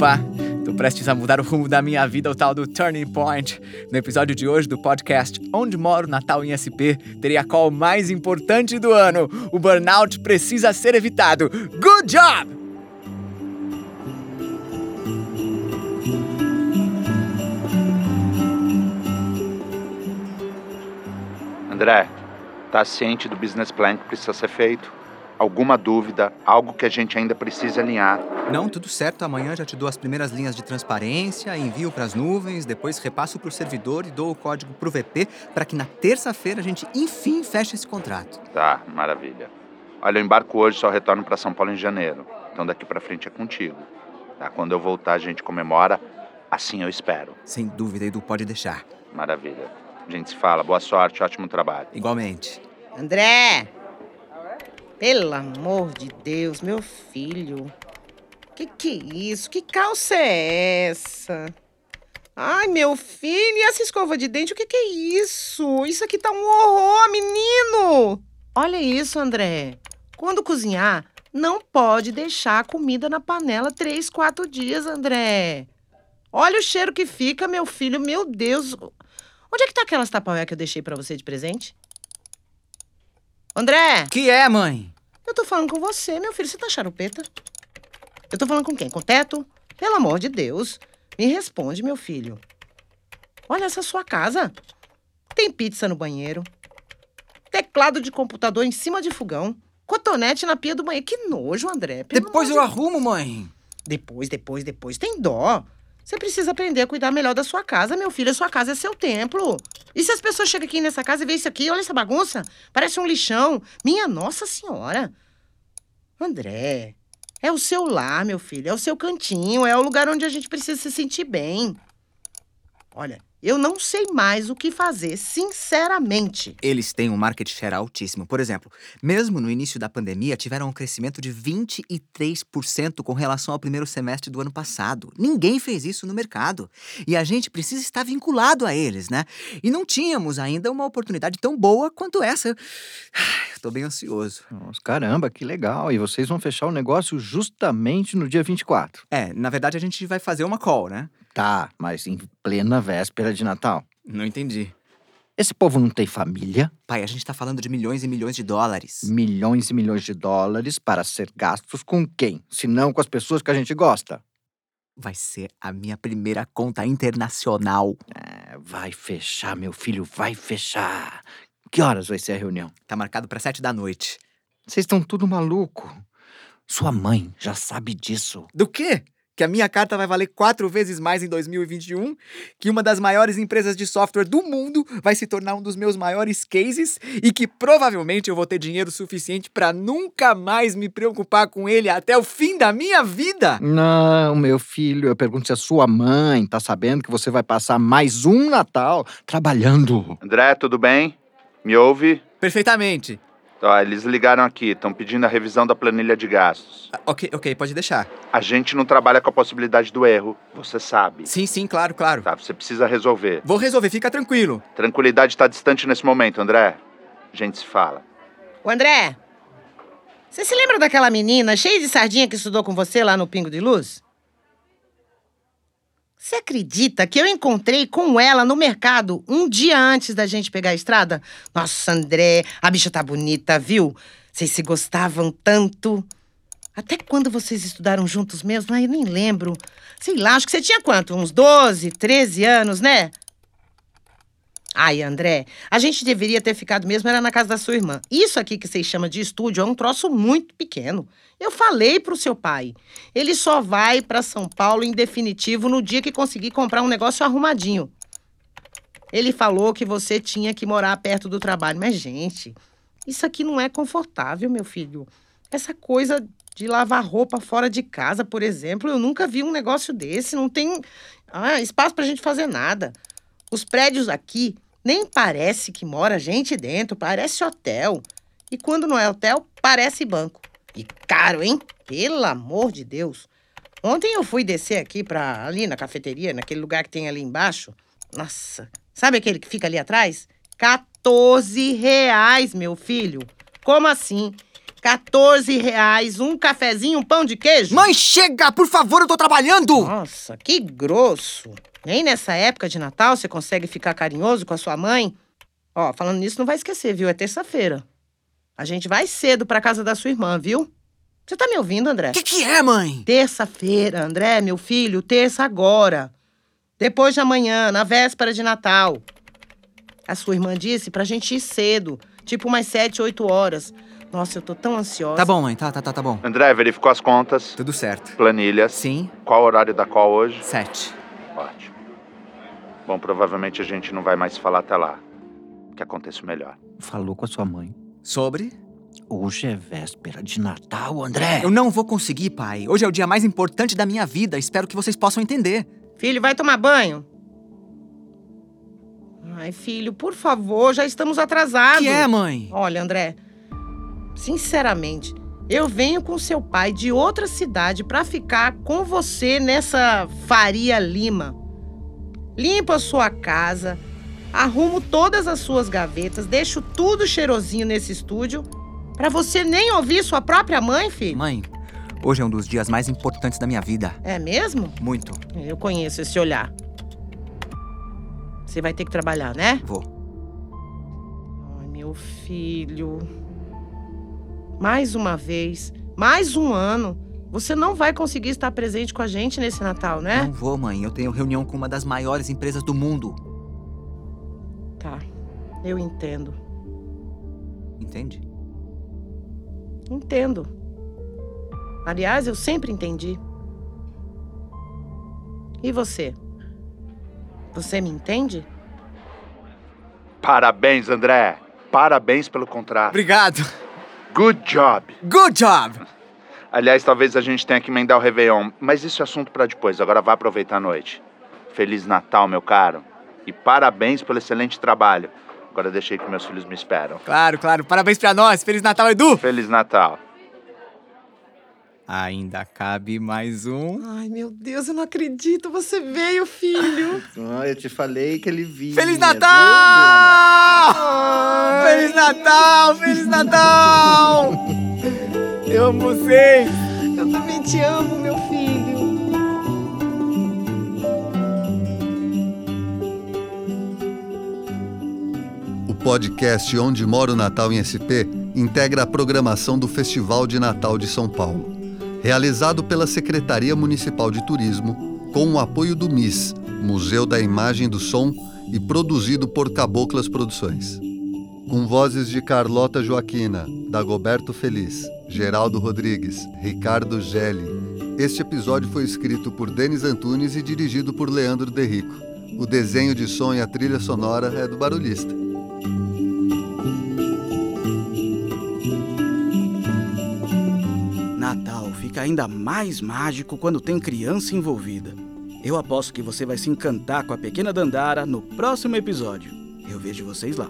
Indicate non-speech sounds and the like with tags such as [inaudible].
Opa, tô prestes a mudar o rumo da minha vida, o tal do Turning Point. No episódio de hoje do podcast Onde Moro Natal em SP, terei a call mais importante do ano. O burnout precisa ser evitado. Good job! André, tá ciente do business plan que precisa ser feito? Alguma dúvida, algo que a gente ainda precisa alinhar? Não, tudo certo. Amanhã já te dou as primeiras linhas de transparência, envio para as nuvens, depois repasso para o servidor e dou o código para o VP para que na terça-feira a gente enfim feche esse contrato. Tá, maravilha. Olha, eu embarco hoje, só retorno para São Paulo em janeiro. Então daqui para frente é contigo. Tá? Quando eu voltar a gente comemora, assim eu espero. Sem dúvida, Edu, pode deixar. Maravilha. A gente se fala. Boa sorte, ótimo trabalho. Igualmente. André! Pelo amor de Deus, meu filho. Que que é isso? Que calça é essa? Ai, meu filho, e essa escova de dente? O que que é isso? Isso aqui tá um horror, menino! Olha isso, André. Quando cozinhar, não pode deixar a comida na panela três, quatro dias, André. Olha o cheiro que fica, meu filho. Meu Deus. Onde é que tá aquelas tapaué que eu deixei para você de presente? André! Que é, mãe? Eu tô falando com você, meu filho. Você tá charupeta? Eu tô falando com quem? Com o teto? Pelo amor de Deus. Me responde, meu filho. Olha essa sua casa. Tem pizza no banheiro. Teclado de computador em cima de fogão. Cotonete na pia do banheiro. Que nojo, André. Pelo Depois eu de- arrumo, mãe. Depois, depois, depois. Tem dó. Você precisa aprender a cuidar melhor da sua casa, meu filho. A sua casa é seu templo. E se as pessoas chegam aqui nessa casa e veem isso aqui, olha essa bagunça. Parece um lixão. Minha Nossa Senhora. André, é o seu lar, meu filho. É o seu cantinho. É o lugar onde a gente precisa se sentir bem. Olha, eu não sei mais o que fazer, sinceramente. Eles têm um market share altíssimo. Por exemplo, mesmo no início da pandemia, tiveram um crescimento de 23% com relação ao primeiro semestre do ano passado. Ninguém fez isso no mercado. E a gente precisa estar vinculado a eles, né? E não tínhamos ainda uma oportunidade tão boa quanto essa. Tô bem ansioso. Nossa, caramba, que legal. E vocês vão fechar o negócio justamente no dia 24. É, na verdade a gente vai fazer uma call, né? Tá, mas em plena véspera de Natal. Não entendi. Esse povo não tem família? Pai, a gente tá falando de milhões e milhões de dólares. Milhões e milhões de dólares para ser gastos com quem? Se não com as pessoas que a gente gosta. Vai ser a minha primeira conta internacional. É, vai fechar, meu filho, vai fechar. Que horas vai ser a reunião? Tá marcado pra sete da noite. Vocês estão tudo maluco. Sua mãe já sabe disso. Do quê? Que a minha carta vai valer quatro vezes mais em 2021, que uma das maiores empresas de software do mundo vai se tornar um dos meus maiores cases e que provavelmente eu vou ter dinheiro suficiente pra nunca mais me preocupar com ele até o fim da minha vida. Não, meu filho, eu pergunto se a sua mãe tá sabendo que você vai passar mais um Natal trabalhando. André, tudo bem? Me ouve? Perfeitamente. Ó, eles ligaram aqui, estão pedindo a revisão da planilha de gastos. Ah, ok, ok, pode deixar. A gente não trabalha com a possibilidade do erro, você sabe. Sim, sim, claro, claro. Tá, você precisa resolver. Vou resolver, fica tranquilo. Tranquilidade está distante nesse momento, André. A gente se fala. Ô, André, você se lembra daquela menina cheia de sardinha que estudou com você lá no Pingo de Luz? Você acredita que eu encontrei com ela no mercado um dia antes da gente pegar a estrada? Nossa, André, a bicha tá bonita, viu? Vocês se gostavam tanto. Até quando vocês estudaram juntos mesmo? Ai, eu nem lembro. Sei lá, acho que você tinha quanto? Uns 12, 13 anos, né? Ai, André, a gente deveria ter ficado mesmo era na casa da sua irmã. Isso aqui que vocês chamam de estúdio é um troço muito pequeno. Eu falei pro seu pai. Ele só vai para São Paulo em definitivo no dia que conseguir comprar um negócio arrumadinho. Ele falou que você tinha que morar perto do trabalho. Mas, gente, isso aqui não é confortável, meu filho. Essa coisa de lavar roupa fora de casa, por exemplo, eu nunca vi um negócio desse. Não tem ah, espaço pra gente fazer nada. Os prédios aqui nem parece que mora gente dentro, parece hotel. E quando não é hotel, parece banco. E caro, hein? Pelo amor de Deus. Ontem eu fui descer aqui pra ali na cafeteria, naquele lugar que tem ali embaixo. Nossa, sabe aquele que fica ali atrás? 14 reais, meu filho. Como assim? 14 reais, um cafezinho, um pão de queijo. Mãe, chega! Por favor, eu tô trabalhando! Nossa, que grosso. Nem nessa época de Natal você consegue ficar carinhoso com a sua mãe? Ó, falando nisso, não vai esquecer, viu? É terça-feira. A gente vai cedo pra casa da sua irmã, viu? Você tá me ouvindo, André? O que, que é, mãe? Terça-feira, André, meu filho, terça agora. Depois de amanhã, na véspera de Natal. A sua irmã disse pra gente ir cedo, tipo umas sete, oito horas. Nossa, eu tô tão ansiosa. Tá bom, mãe, tá, tá, tá, tá bom. André, verificou as contas, Tudo certo. planilhas. Sim, Qual o horário da call hoje? sete. Ótimo. Bom, provavelmente a gente não vai mais falar até lá. Que aconteça o melhor. Falou com a sua mãe. Sobre? Hoje é véspera de Natal, André. Eu não vou conseguir, pai. Hoje é o dia mais importante da minha vida. Espero que vocês possam entender. Filho, vai tomar banho? Ai, filho, por favor, já estamos atrasados. que é, mãe? Olha, André, sinceramente, eu venho com seu pai de outra cidade pra ficar com você nessa Faria Lima. Limpo a sua casa, arrumo todas as suas gavetas, deixo tudo cheirosinho nesse estúdio pra você nem ouvir sua própria mãe, filho. Mãe, hoje é um dos dias mais importantes da minha vida. É mesmo? Muito. Eu conheço esse olhar. Você vai ter que trabalhar, né? Vou. Ai, meu filho. Mais uma vez, mais um ano. Você não vai conseguir estar presente com a gente nesse Natal, né? Não vou, mãe. Eu tenho reunião com uma das maiores empresas do mundo. Tá. Eu entendo. Entende? Entendo. Aliás, eu sempre entendi. E você? Você me entende? Parabéns, André. Parabéns pelo contrato. Obrigado. Good job. Good job! Aliás, talvez a gente tenha que emendar o Réveillon, mas isso é assunto pra depois. Agora vá aproveitar a noite. Feliz Natal, meu caro. E parabéns pelo excelente trabalho. Agora deixei que meus filhos me esperam. Claro, claro. Parabéns pra nós. Feliz Natal, Edu! Feliz Natal. Ainda cabe mais um. Ai, meu Deus, eu não acredito. Você veio, filho. [laughs] Ah, eu te falei que ele vinha. Feliz Natal! Feliz Natal! Feliz Natal! Eu amo vocês! Eu também te amo, meu filho. O podcast Onde Mora o Natal em SP integra a programação do Festival de Natal de São Paulo, realizado pela Secretaria Municipal de Turismo, com o apoio do MIS, Museu da Imagem e do Som, e produzido por Caboclas Produções. Com vozes de Carlota Joaquina, Dagoberto Feliz, Geraldo Rodrigues, Ricardo Gelli. Este episódio foi escrito por Denis Antunes e dirigido por Leandro Derrico. O desenho de som e a trilha sonora é do Barulhista. Natal fica ainda mais mágico quando tem criança envolvida. Eu aposto que você vai se encantar com a pequena Dandara no próximo episódio. Eu vejo vocês lá.